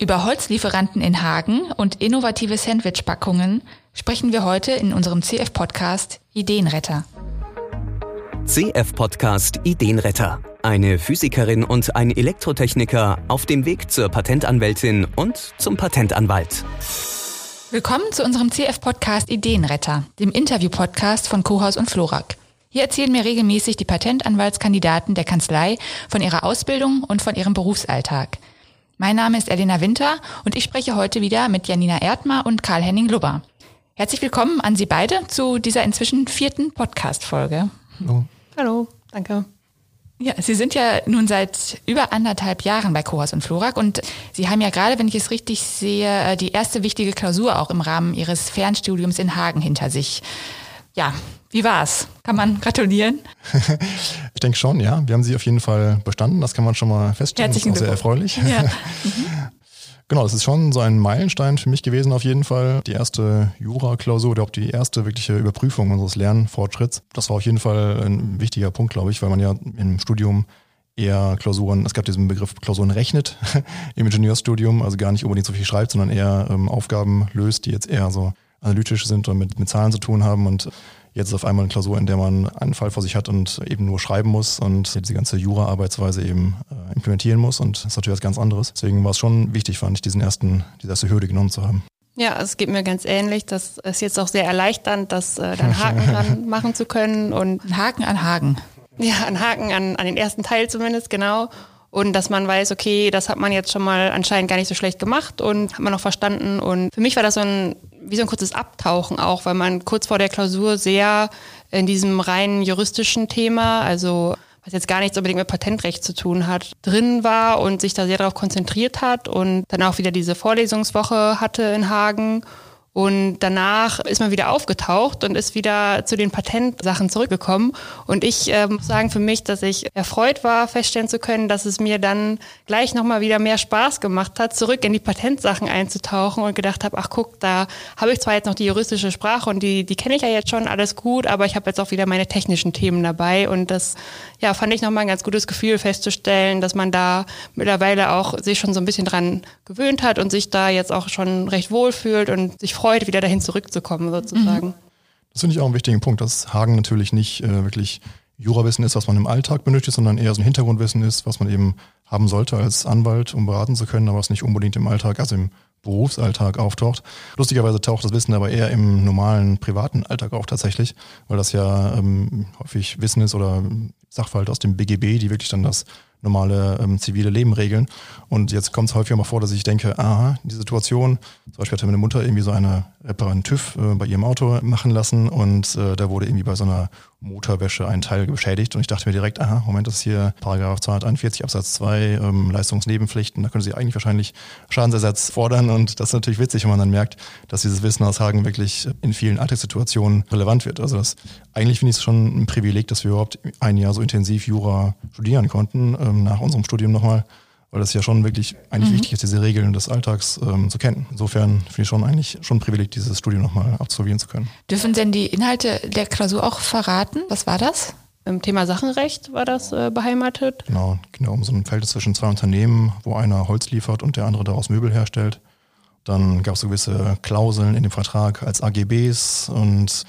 Über Holzlieferanten in Hagen und innovative Sandwichpackungen sprechen wir heute in unserem CF-Podcast Ideenretter. CF-Podcast Ideenretter. Eine Physikerin und ein Elektrotechniker auf dem Weg zur Patentanwältin und zum Patentanwalt. Willkommen zu unserem CF-Podcast Ideenretter, dem Interview-Podcast von Kohaus und Florak. Hier erzählen mir regelmäßig die Patentanwaltskandidaten der Kanzlei von ihrer Ausbildung und von ihrem Berufsalltag. Mein Name ist Elena Winter und ich spreche heute wieder mit Janina Erdmer und Karl-Henning Lubber. Herzlich willkommen an Sie beide zu dieser inzwischen vierten Podcast-Folge. Hallo. Hallo, danke. Ja, Sie sind ja nun seit über anderthalb Jahren bei Kohaus und Florak und Sie haben ja gerade, wenn ich es richtig sehe, die erste wichtige Klausur auch im Rahmen Ihres Fernstudiums in Hagen hinter sich. Ja, wie war's? Kann man gratulieren? ich denke schon, ja. Wir haben sie auf jeden Fall bestanden. Das kann man schon mal feststellen. Herzlichen das ist auch sehr erfreulich. Ja. Genau, das ist schon so ein Meilenstein für mich gewesen auf jeden Fall. Die erste Jura-Klausur, überhaupt die erste wirkliche Überprüfung unseres Lernfortschritts. Das war auf jeden Fall ein wichtiger Punkt, glaube ich, weil man ja im Studium eher Klausuren, es gab diesen Begriff Klausuren rechnet im Ingenieurstudium, also gar nicht unbedingt so viel schreibt, sondern eher ähm, Aufgaben löst, die jetzt eher so analytisch sind und mit, mit Zahlen zu tun haben und Jetzt ist auf einmal eine Klausur, in der man einen Fall vor sich hat und eben nur schreiben muss und diese ganze Jura-Arbeitsweise eben äh, implementieren muss. Und das ist natürlich was ganz anderes. Deswegen war es schon wichtig, fand ich, diesen ersten, diese erste Hürde genommen zu haben. Ja, es geht mir ganz ähnlich. Das ist jetzt auch sehr erleichternd, das äh, dann Haken dran machen zu können. Und ein Haken an Haken. Ja, ein Haken an, an den ersten Teil zumindest, genau. Und dass man weiß, okay, das hat man jetzt schon mal anscheinend gar nicht so schlecht gemacht und hat man noch verstanden. Und für mich war das so ein wie so ein kurzes Abtauchen auch, weil man kurz vor der Klausur sehr in diesem rein juristischen Thema, also was jetzt gar nichts unbedingt mit Patentrecht zu tun hat, drin war und sich da sehr darauf konzentriert hat und dann auch wieder diese Vorlesungswoche hatte in Hagen und danach ist man wieder aufgetaucht und ist wieder zu den Patentsachen zurückgekommen. Und ich äh, muss sagen für mich, dass ich erfreut war, feststellen zu können, dass es mir dann gleich nochmal wieder mehr Spaß gemacht hat, zurück in die Patentsachen einzutauchen und gedacht habe, ach guck, da habe ich zwar jetzt noch die juristische Sprache und die, die kenne ich ja jetzt schon alles gut, aber ich habe jetzt auch wieder meine technischen Themen dabei. Und das ja, fand ich nochmal ein ganz gutes Gefühl festzustellen, dass man da mittlerweile auch sich schon so ein bisschen dran gewöhnt hat und sich da jetzt auch schon recht wohl fühlt und sich freut, wieder dahin zurückzukommen, sozusagen. Mhm. Das finde ich auch einen wichtigen Punkt, dass Hagen natürlich nicht äh, wirklich Jurawissen ist, was man im Alltag benötigt, sondern eher so ein Hintergrundwissen ist, was man eben haben sollte als Anwalt, um beraten zu können, aber was nicht unbedingt im Alltag, also im Berufsalltag auftaucht. Lustigerweise taucht das Wissen aber eher im normalen privaten Alltag auf tatsächlich, weil das ja ähm, häufig Wissen ist oder Sachverhalte aus dem BGB, die wirklich dann das normale ähm, zivile Leben regeln. Und jetzt kommt es häufig mal vor, dass ich denke, aha, die Situation, zum Beispiel hatte meine Mutter irgendwie so eine Reparant TÜV äh, bei ihrem Auto machen lassen und äh, da wurde irgendwie bei so einer Motorwäsche ein Teil beschädigt und ich dachte mir direkt, aha, Moment, das ist hier Paragraph 241 Absatz 2 ähm, Leistungsnebenpflichten, da können Sie eigentlich wahrscheinlich Schadensersatz fordern und das ist natürlich witzig, wenn man dann merkt, dass dieses Wissen aus Hagen wirklich in vielen Alltagssituationen relevant wird. Also das eigentlich finde ich es schon ein Privileg, dass wir überhaupt ein Jahr so intensiv Jura studieren konnten, ähm, nach unserem Studium nochmal weil das ja schon wirklich eigentlich mhm. wichtig ist, diese Regeln des Alltags ähm, zu kennen. Insofern finde ich schon eigentlich schon ein Privileg, dieses Studium nochmal absolvieren zu können. Dürfen denn die Inhalte der Klausur auch verraten? Was war das? Im Thema Sachenrecht war das äh, beheimatet. Genau, genau um so ein Feld zwischen zwei Unternehmen, wo einer Holz liefert und der andere daraus Möbel herstellt. Dann gab es so gewisse Klauseln in dem Vertrag als AGBs und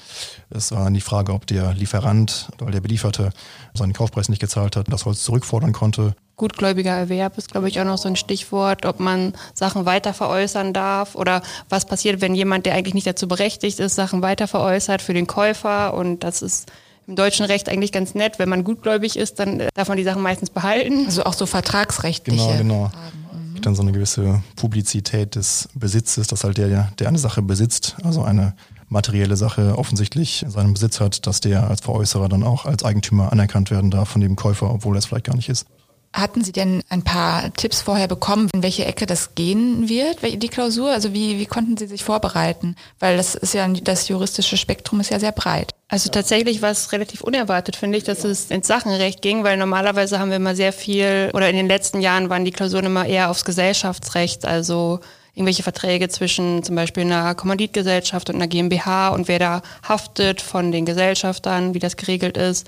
es war die Frage, ob der Lieferant oder der Belieferte seinen Kaufpreis nicht gezahlt hat, das Holz zurückfordern konnte. Gutgläubiger Erwerb ist, glaube ich, auch noch so ein Stichwort, ob man Sachen weiter veräußern darf oder was passiert, wenn jemand, der eigentlich nicht dazu berechtigt ist, Sachen weiter veräußert für den Käufer. Und das ist im deutschen Recht eigentlich ganz nett. Wenn man gutgläubig ist, dann darf man die Sachen meistens behalten. Also auch so vertragsrechtliche. Genau, genau. Fragen. Mhm. Dann so eine gewisse Publizität des Besitzes, dass halt der, der eine Sache besitzt, also eine materielle Sache offensichtlich seinen Besitz hat, dass der als Veräußerer dann auch als Eigentümer anerkannt werden darf von dem Käufer, obwohl er es vielleicht gar nicht ist. Hatten Sie denn ein paar Tipps vorher bekommen, in welche Ecke das gehen wird, die Klausur? Also wie, wie konnten Sie sich vorbereiten? Weil das ist ja, das juristische Spektrum ist ja sehr breit. Also tatsächlich war es relativ unerwartet, finde ich, dass es ins Sachenrecht ging, weil normalerweise haben wir immer sehr viel, oder in den letzten Jahren waren die Klausuren immer eher aufs Gesellschaftsrecht, also irgendwelche Verträge zwischen zum Beispiel einer Kommanditgesellschaft und einer GmbH und wer da haftet von den Gesellschaftern, wie das geregelt ist.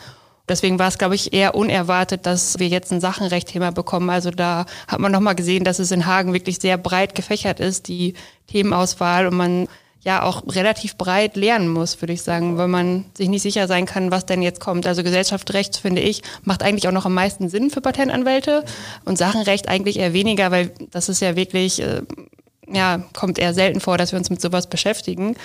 Deswegen war es, glaube ich, eher unerwartet, dass wir jetzt ein Sachenrecht-Thema bekommen. Also da hat man nochmal gesehen, dass es in Hagen wirklich sehr breit gefächert ist, die Themenauswahl und man ja auch relativ breit lernen muss, würde ich sagen, weil man sich nicht sicher sein kann, was denn jetzt kommt. Also Gesellschaftsrecht, finde ich, macht eigentlich auch noch am meisten Sinn für Patentanwälte und Sachenrecht eigentlich eher weniger, weil das ist ja wirklich, äh, ja, kommt eher selten vor, dass wir uns mit sowas beschäftigen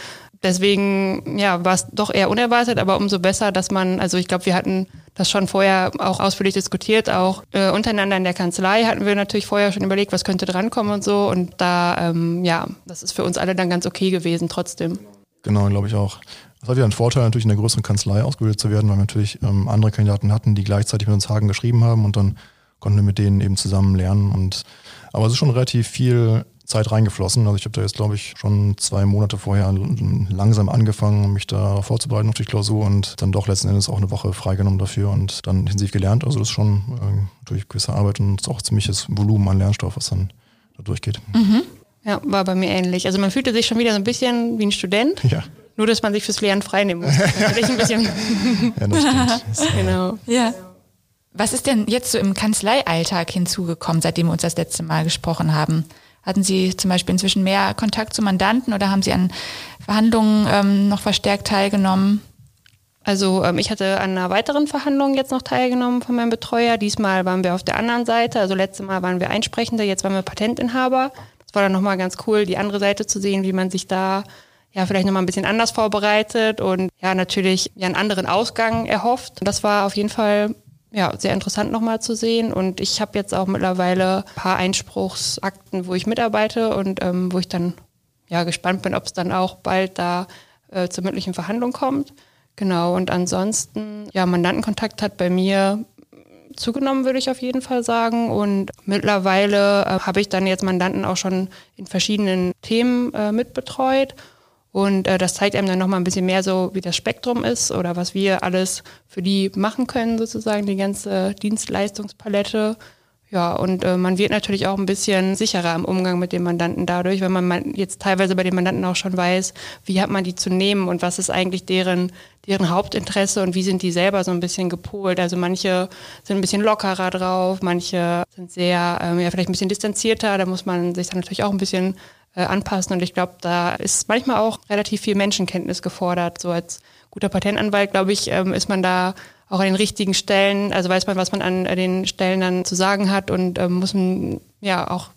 deswegen ja, war es doch eher unerwartet, aber umso besser, dass man, also ich glaube, wir hatten das schon vorher auch ausführlich diskutiert, auch äh, untereinander in der Kanzlei hatten wir natürlich vorher schon überlegt, was könnte drankommen und so. Und da, ähm, ja, das ist für uns alle dann ganz okay gewesen trotzdem. Genau, glaube ich auch. Das hat ja einen Vorteil, natürlich in der größeren Kanzlei ausgebildet zu werden, weil wir natürlich ähm, andere Kandidaten hatten, die gleichzeitig mit uns Hagen geschrieben haben und dann konnten wir mit denen eben zusammen lernen. Und aber es ist schon relativ viel Zeit reingeflossen. Also ich habe da jetzt, glaube ich, schon zwei Monate vorher langsam angefangen, mich da vorzubereiten auf die Klausur und dann doch letzten Endes auch eine Woche freigenommen dafür und dann intensiv gelernt. Also das ist schon äh, durch gewisse Arbeit und auch ziemliches Volumen an Lernstoff, was dann da durchgeht. Mhm. Ja, war bei mir ähnlich. Also man fühlte sich schon wieder so ein bisschen wie ein Student. Ja. Nur, dass man sich fürs Lernen freinehmen muss. Natürlich ein bisschen. ja, das stimmt. genau. Ja. Was ist denn jetzt so im Kanzleialltag hinzugekommen, seitdem wir uns das letzte Mal gesprochen haben? Hatten Sie zum Beispiel inzwischen mehr Kontakt zu Mandanten oder haben Sie an Verhandlungen ähm, noch verstärkt teilgenommen? Also ähm, ich hatte an einer weiteren Verhandlung jetzt noch teilgenommen von meinem Betreuer. Diesmal waren wir auf der anderen Seite. Also letztes Mal waren wir Einsprechende, jetzt waren wir Patentinhaber. Das war dann nochmal ganz cool, die andere Seite zu sehen, wie man sich da ja vielleicht nochmal ein bisschen anders vorbereitet und ja natürlich ja einen anderen Ausgang erhofft. Das war auf jeden Fall ja, sehr interessant nochmal zu sehen. Und ich habe jetzt auch mittlerweile ein paar Einspruchsakten, wo ich mitarbeite und ähm, wo ich dann ja gespannt bin, ob es dann auch bald da äh, zur mündlichen Verhandlung kommt. Genau. Und ansonsten, ja, Mandantenkontakt hat bei mir zugenommen, würde ich auf jeden Fall sagen. Und mittlerweile äh, habe ich dann jetzt Mandanten auch schon in verschiedenen Themen äh, mitbetreut. Und äh, das zeigt einem dann nochmal ein bisschen mehr so, wie das Spektrum ist oder was wir alles für die machen können, sozusagen, die ganze Dienstleistungspalette. Ja, und äh, man wird natürlich auch ein bisschen sicherer im Umgang mit dem Mandanten dadurch, wenn man jetzt teilweise bei den Mandanten auch schon weiß, wie hat man die zu nehmen und was ist eigentlich deren, deren Hauptinteresse und wie sind die selber so ein bisschen gepolt. Also manche sind ein bisschen lockerer drauf, manche sind sehr, ähm, ja, vielleicht ein bisschen distanzierter, da muss man sich dann natürlich auch ein bisschen äh, anpassen. Und ich glaube, da ist manchmal auch relativ viel Menschenkenntnis gefordert. So als guter Patentanwalt, glaube ich, ähm, ist man da auch an den richtigen Stellen, also weiß man, was man an den Stellen dann zu sagen hat und ähm, muss man ja auch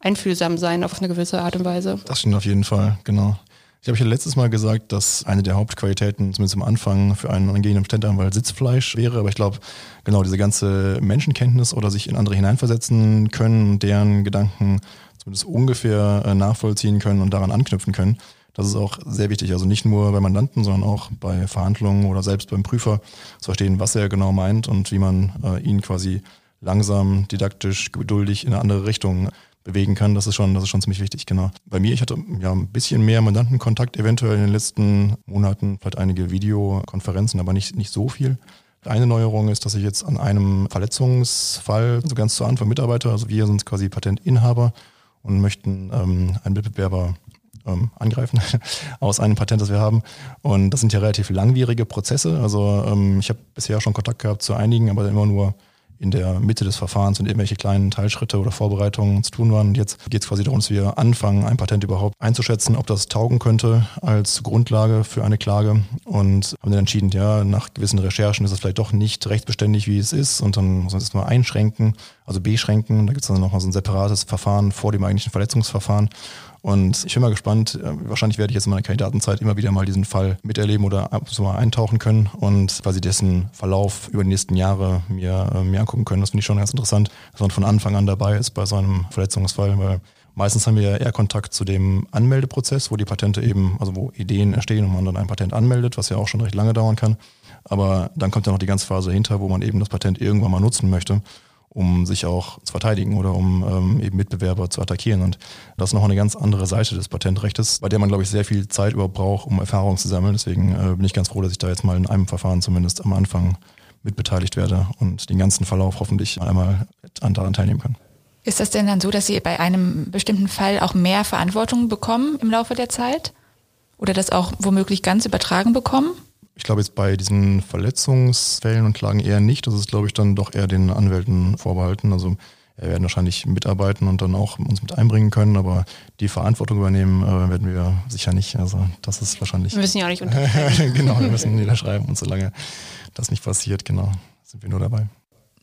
einfühlsam sein auf eine gewisse Art und Weise. Das stimmt auf jeden Fall, genau. Ich habe ja letztes Mal gesagt, dass eine der Hauptqualitäten, zumindest am Anfang, für einen angehenden Patentanwalt Sitzfleisch wäre. Aber ich glaube, genau diese ganze Menschenkenntnis oder sich in andere hineinversetzen können, deren Gedanken zumindest ungefähr äh, nachvollziehen können und daran anknüpfen können. Das ist auch sehr wichtig. Also nicht nur bei Mandanten, sondern auch bei Verhandlungen oder selbst beim Prüfer zu verstehen, was er genau meint und wie man äh, ihn quasi langsam, didaktisch, geduldig in eine andere Richtung bewegen kann. Das ist schon, das ist schon ziemlich wichtig, genau. Bei mir, ich hatte ja ein bisschen mehr Mandantenkontakt eventuell in den letzten Monaten, vielleicht einige Videokonferenzen, aber nicht, nicht so viel. Eine Neuerung ist, dass ich jetzt an einem Verletzungsfall, so ganz zu Anfang mitarbeite. Also wir sind quasi Patentinhaber und möchten ähm, einen Mitbewerber ähm, angreifen aus einem Patent, das wir haben. Und das sind ja relativ langwierige Prozesse. Also ähm, ich habe bisher schon Kontakt gehabt zu einigen, aber immer nur in der Mitte des Verfahrens und irgendwelche kleinen Teilschritte oder Vorbereitungen zu tun waren. Und jetzt geht es quasi darum, dass wir anfangen, ein Patent überhaupt einzuschätzen, ob das taugen könnte als Grundlage für eine Klage. Und haben dann entschieden, ja, nach gewissen Recherchen ist es vielleicht doch nicht rechtsbeständig, wie es ist. Und dann muss man es mal einschränken, also beschränken. Da gibt es dann nochmal so ein separates Verfahren vor dem eigentlichen Verletzungsverfahren. Und ich bin mal gespannt, äh, wahrscheinlich werde ich jetzt in meiner Kandidatenzeit immer wieder mal diesen Fall miterleben oder so mal eintauchen können und quasi dessen Verlauf über die nächsten Jahre mir, äh, mir angucken können. Das finde ich schon ganz interessant, dass man von Anfang an dabei ist bei so einem Verletzungsfall, weil Meistens haben wir eher Kontakt zu dem Anmeldeprozess, wo die Patente eben, also wo Ideen entstehen und man dann ein Patent anmeldet, was ja auch schon recht lange dauern kann. Aber dann kommt ja noch die ganze Phase hinter, wo man eben das Patent irgendwann mal nutzen möchte um sich auch zu verteidigen oder um ähm, eben Mitbewerber zu attackieren. Und das ist noch eine ganz andere Seite des Patentrechtes, bei der man, glaube ich, sehr viel Zeit überhaupt braucht, um Erfahrung zu sammeln. Deswegen äh, bin ich ganz froh, dass ich da jetzt mal in einem Verfahren zumindest am Anfang mitbeteiligt werde und den ganzen Verlauf hoffentlich einmal daran teilnehmen kann. Ist das denn dann so, dass Sie bei einem bestimmten Fall auch mehr Verantwortung bekommen im Laufe der Zeit? Oder das auch womöglich ganz übertragen bekommen? Ich glaube jetzt bei diesen Verletzungsfällen und Klagen eher nicht. Das ist, glaube ich, dann doch eher den Anwälten vorbehalten. Also wir werden wahrscheinlich mitarbeiten und dann auch uns mit einbringen können, aber die Verantwortung übernehmen äh, werden wir sicher nicht. Also das ist wahrscheinlich. Wir müssen ja auch nicht unterschreiben. genau, wir müssen niederschreiben und solange das nicht passiert, genau, sind wir nur dabei.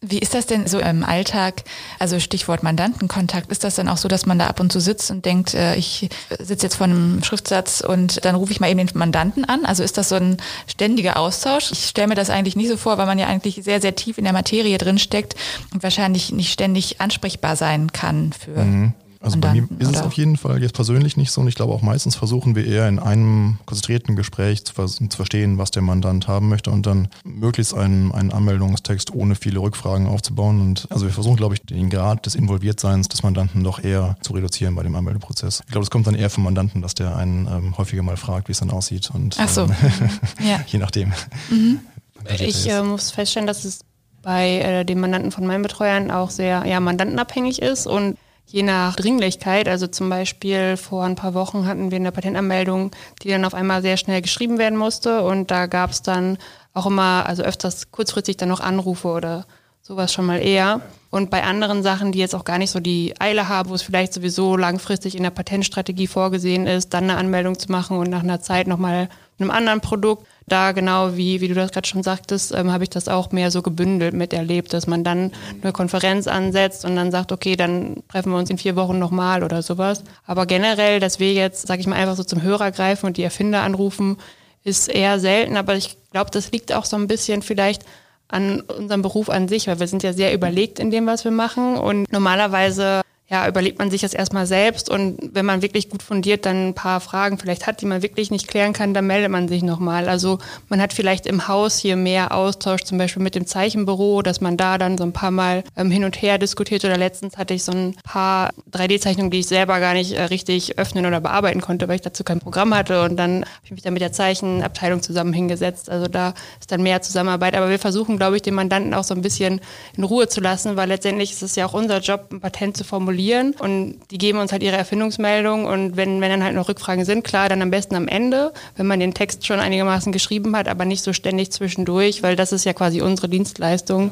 Wie ist das denn so im Alltag? Also Stichwort Mandantenkontakt. Ist das dann auch so, dass man da ab und zu sitzt und denkt, äh, ich sitze jetzt vor einem Schriftsatz und dann rufe ich mal eben den Mandanten an? Also ist das so ein ständiger Austausch? Ich stelle mir das eigentlich nicht so vor, weil man ja eigentlich sehr, sehr tief in der Materie drin steckt und wahrscheinlich nicht ständig ansprechbar sein kann für. Mhm. Also bei mir ist es auf jeden Fall jetzt persönlich nicht so und ich glaube auch meistens versuchen wir eher in einem konzentrierten Gespräch zu, vers zu verstehen, was der Mandant haben möchte und dann möglichst einen, einen Anmeldungstext ohne viele Rückfragen aufzubauen. Und also wir versuchen, glaube ich, den Grad des Involviertseins des Mandanten doch eher zu reduzieren bei dem Anmeldeprozess. Ich glaube, es kommt dann eher vom Mandanten, dass der einen ähm, häufiger mal fragt, wie es dann aussieht. Und Ach so. ähm, ja. je nachdem. Mhm. Ich äh, muss feststellen, dass es bei äh, den Mandanten von meinen Betreuern auch sehr ja, mandantenabhängig ist und je nach Dringlichkeit. Also zum Beispiel vor ein paar Wochen hatten wir eine Patentanmeldung, die dann auf einmal sehr schnell geschrieben werden musste und da gab es dann auch immer, also öfters kurzfristig dann noch Anrufe oder sowas schon mal eher. Und bei anderen Sachen, die jetzt auch gar nicht so die Eile haben, wo es vielleicht sowieso langfristig in der Patentstrategie vorgesehen ist, dann eine Anmeldung zu machen und nach einer Zeit nochmal einem anderen Produkt, da genau wie, wie du das gerade schon sagtest, ähm, habe ich das auch mehr so gebündelt miterlebt, dass man dann eine Konferenz ansetzt und dann sagt, okay, dann treffen wir uns in vier Wochen nochmal oder sowas. Aber generell, dass wir jetzt, sage ich mal, einfach so zum Hörer greifen und die Erfinder anrufen, ist eher selten. Aber ich glaube, das liegt auch so ein bisschen vielleicht an unserem Beruf an sich, weil wir sind ja sehr überlegt in dem, was wir machen. Und normalerweise ja, überlegt man sich das erstmal selbst und wenn man wirklich gut fundiert dann ein paar Fragen vielleicht hat, die man wirklich nicht klären kann, dann meldet man sich nochmal. Also man hat vielleicht im Haus hier mehr Austausch, zum Beispiel mit dem Zeichenbüro, dass man da dann so ein paar Mal ähm, hin und her diskutiert oder letztens hatte ich so ein paar 3D-Zeichnungen, die ich selber gar nicht äh, richtig öffnen oder bearbeiten konnte, weil ich dazu kein Programm hatte und dann habe ich mich dann mit der Zeichenabteilung zusammen hingesetzt. Also da ist dann mehr Zusammenarbeit, aber wir versuchen, glaube ich, den Mandanten auch so ein bisschen in Ruhe zu lassen, weil letztendlich ist es ja auch unser Job, ein Patent zu formulieren formulieren und die geben uns halt ihre Erfindungsmeldung und wenn, wenn dann halt noch Rückfragen sind, klar, dann am besten am Ende, wenn man den Text schon einigermaßen geschrieben hat, aber nicht so ständig zwischendurch, weil das ist ja quasi unsere Dienstleistung,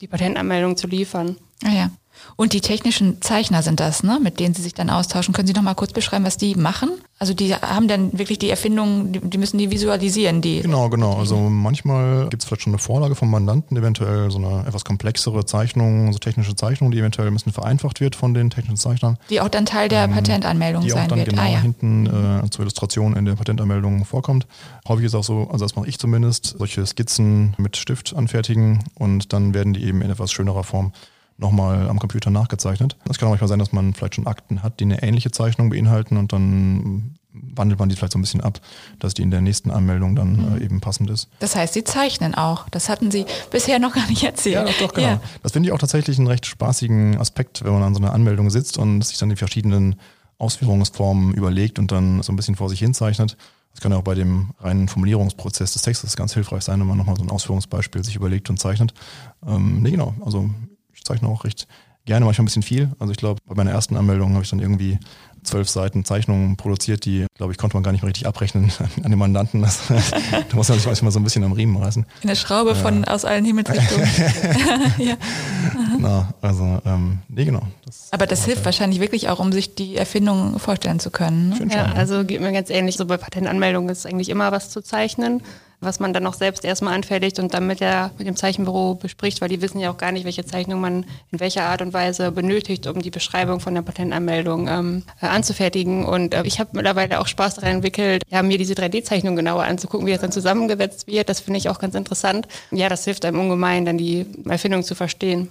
die Patentanmeldung zu liefern. Ah ja. Und die technischen Zeichner sind das, ne, mit denen Sie sich dann austauschen. Können Sie noch mal kurz beschreiben, was die machen? Also die haben dann wirklich die Erfindungen, die, die müssen die visualisieren, die. Genau, genau. Also manchmal gibt es vielleicht schon eine Vorlage vom Mandanten, eventuell so eine etwas komplexere Zeichnung, so technische Zeichnung, die eventuell ein bisschen vereinfacht wird von den technischen Zeichnern. Die auch dann Teil der ähm, Patentanmeldung die sein auch dann wird. genau ah, ja. hinten äh, zur Illustration in der Patentanmeldung vorkommt. Häufig ist auch so, also das mache ich zumindest, solche Skizzen mit Stift anfertigen und dann werden die eben in etwas schönerer Form nochmal am Computer nachgezeichnet. Es kann auch manchmal sein, dass man vielleicht schon Akten hat, die eine ähnliche Zeichnung beinhalten und dann wandelt man die vielleicht so ein bisschen ab, dass die in der nächsten Anmeldung dann Mhm. äh, eben passend ist. Das heißt, Sie zeichnen auch. Das hatten Sie bisher noch gar nicht erzählt. Ja, doch, doch, genau. Ja. Das finde ich auch tatsächlich einen recht spaßigen Aspekt, wenn man an so einer Anmeldung sitzt und sich dann die verschiedenen Ausführungsformen überlegt und dann so ein bisschen vor sich hinzeichnet. Das kann ja auch bei dem reinen Formulierungsprozess des Textes ganz hilfreich sein, wenn man nochmal so ein Ausführungsbeispiel sich überlegt und zeichnet. Ähm, nee, genau. Also ich zeichne auch recht gerne, manchmal ein bisschen viel. Also ich glaube, bei meiner ersten Anmeldung habe ich dann irgendwie zwölf Seiten Zeichnungen produziert, die, glaube ich, konnte man gar nicht mehr richtig abrechnen an den Mandanten. Das, da muss man sich manchmal so ein bisschen am Riemen reißen. Eine Schraube von aus allen Himmelsrichtungen. ja. Na, also, ähm, nee, genau. Das Aber das hilft wahrscheinlich wirklich auch, um sich die Erfindung vorstellen zu können. Ne? Ja, schon, ne? also geht mir ganz ähnlich. So bei Patentanmeldungen ist eigentlich immer was zu zeichnen, was man dann auch selbst erstmal anfertigt und dann mit, der, mit dem Zeichenbüro bespricht, weil die wissen ja auch gar nicht, welche Zeichnung man in welcher Art und Weise benötigt, um die Beschreibung von der Patentanmeldung ähm, äh, anzufertigen. Und äh, ich habe mittlerweile auch Spaß daran entwickelt, ja, mir diese 3D-Zeichnung genauer anzugucken, wie das dann zusammengesetzt wird. Das finde ich auch ganz interessant. Ja, das hilft einem ungemein, dann die Erfindung zu verstehen.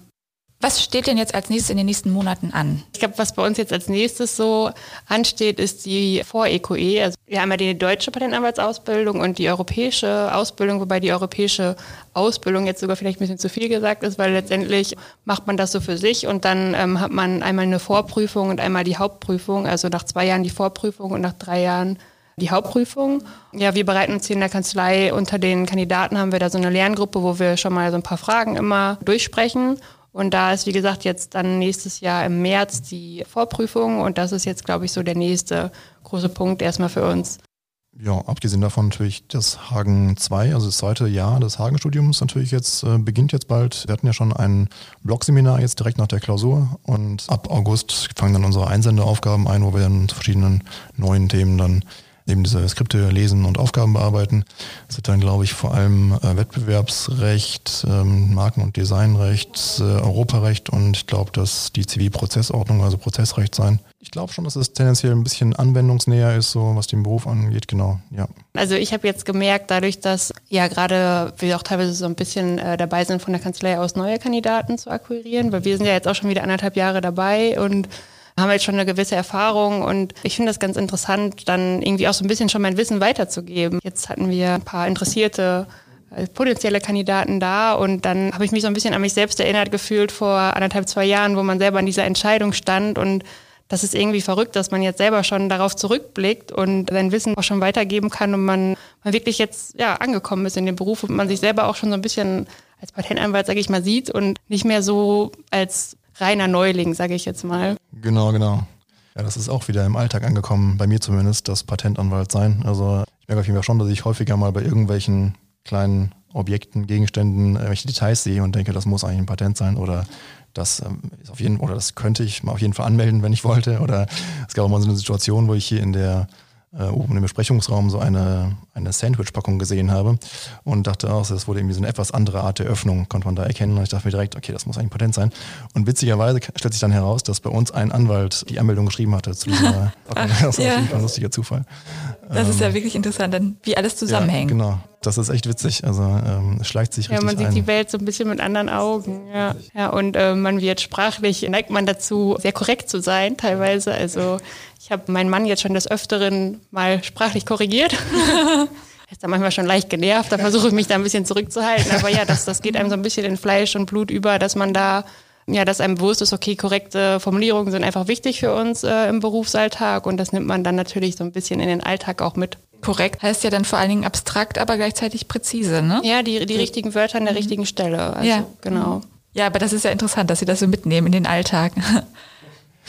Was steht denn jetzt als nächstes in den nächsten Monaten an? Ich glaube, was bei uns jetzt als nächstes so ansteht, ist die Vor-EQE. Also wir haben ja die deutsche Patentanwaltsausbildung und die europäische Ausbildung, wobei die europäische Ausbildung jetzt sogar vielleicht ein bisschen zu viel gesagt ist, weil letztendlich macht man das so für sich und dann ähm, hat man einmal eine Vorprüfung und einmal die Hauptprüfung. Also nach zwei Jahren die Vorprüfung und nach drei Jahren die Hauptprüfung. Ja, wir bereiten uns hier in der Kanzlei unter den Kandidaten haben wir da so eine Lerngruppe, wo wir schon mal so ein paar Fragen immer durchsprechen. Und da ist, wie gesagt, jetzt dann nächstes Jahr im März die Vorprüfung und das ist jetzt, glaube ich, so der nächste große Punkt erstmal für uns. Ja, abgesehen davon natürlich das Hagen 2, also das zweite Jahr des Hagen-Studiums natürlich jetzt, äh, beginnt jetzt bald. Wir hatten ja schon ein Blogseminar jetzt direkt nach der Klausur und ab August fangen dann unsere Einsendeaufgaben ein, wo wir dann zu verschiedenen neuen Themen dann eben diese Skripte lesen und Aufgaben bearbeiten. Wird dann, glaube ich, vor allem äh, Wettbewerbsrecht, ähm, Marken- und Designrecht, äh, Europarecht und ich glaube, dass die Zivilprozessordnung, also Prozessrecht sein. Ich glaube schon, dass es tendenziell ein bisschen anwendungsnäher ist, so was den Beruf angeht, genau, ja. Also ich habe jetzt gemerkt, dadurch, dass ja gerade wir auch teilweise so ein bisschen äh, dabei sind, von der Kanzlei aus neue Kandidaten zu akquirieren, weil wir sind ja jetzt auch schon wieder anderthalb Jahre dabei und haben jetzt schon eine gewisse Erfahrung und ich finde das ganz interessant, dann irgendwie auch so ein bisschen schon mein Wissen weiterzugeben. Jetzt hatten wir ein paar interessierte äh, potenzielle Kandidaten da und dann habe ich mich so ein bisschen an mich selbst erinnert gefühlt vor anderthalb, zwei Jahren, wo man selber an dieser Entscheidung stand und das ist irgendwie verrückt, dass man jetzt selber schon darauf zurückblickt und sein Wissen auch schon weitergeben kann und man, man wirklich jetzt ja angekommen ist in dem Beruf und man sich selber auch schon so ein bisschen als Patentanwalt, sage ich mal, sieht und nicht mehr so als reiner Neuling, sage ich jetzt mal. Genau, genau. Ja, das ist auch wieder im Alltag angekommen, bei mir zumindest, das Patentanwalt sein. Also ich merke auf jeden Fall schon, dass ich häufiger mal bei irgendwelchen kleinen Objekten, Gegenständen, irgendwelche Details sehe und denke, das muss eigentlich ein Patent sein oder das ähm, ist auf jeden oder das könnte ich mal auf jeden Fall anmelden, wenn ich wollte. Oder es gab auch mal so eine Situation, wo ich hier in der äh, oben im Besprechungsraum so eine, eine Sandwich-Packung gesehen habe und dachte auch, das wurde irgendwie so eine etwas andere Art der Öffnung, konnte man da erkennen. Und ich dachte mir direkt, okay, das muss eigentlich Patent sein. Und witzigerweise stellt sich dann heraus, dass bei uns ein Anwalt die Anmeldung geschrieben hatte zu dieser Packung. das ist ja. ein lustiger Zufall. Das ist ja ähm, wirklich interessant, dann wie alles zusammenhängt. Ja, genau. Das ist echt witzig. Also ähm, es schleicht sich richtig Ja, man sieht ein. die Welt so ein bisschen mit anderen Augen. Ja, ja und äh, man wird sprachlich, neigt man dazu, sehr korrekt zu sein teilweise. Also ich habe meinen Mann jetzt schon des Öfteren mal sprachlich korrigiert. ist dann manchmal schon leicht genervt, da versuche ich mich da ein bisschen zurückzuhalten. Aber ja, das, das geht einem so ein bisschen in Fleisch und Blut über, dass man da, ja, dass einem bewusst ist, okay, korrekte Formulierungen sind einfach wichtig für uns äh, im Berufsalltag und das nimmt man dann natürlich so ein bisschen in den Alltag auch mit. Korrekt heißt ja dann vor allen Dingen abstrakt, aber gleichzeitig präzise, ne? Ja, die, die richtigen Wörter an der mhm. richtigen Stelle. Also, ja, genau. Ja, aber das ist ja interessant, dass Sie das so mitnehmen in den Alltag.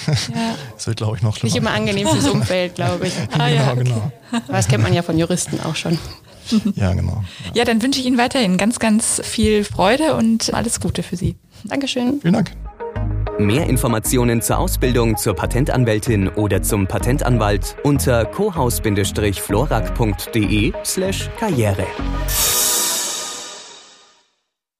Ja. Das wird, glaube ich, noch schlimmer. Nicht immer angenehm fürs Umfeld, glaube ich. ah, ja, genau, genau. Aber das kennt man ja von Juristen auch schon. Ja, genau. Ja. ja, dann wünsche ich Ihnen weiterhin ganz, ganz viel Freude und alles Gute für Sie. Dankeschön. Vielen Dank. Mehr Informationen zur Ausbildung zur Patentanwältin oder zum Patentanwalt unter cohaus-florak.de slash karriere.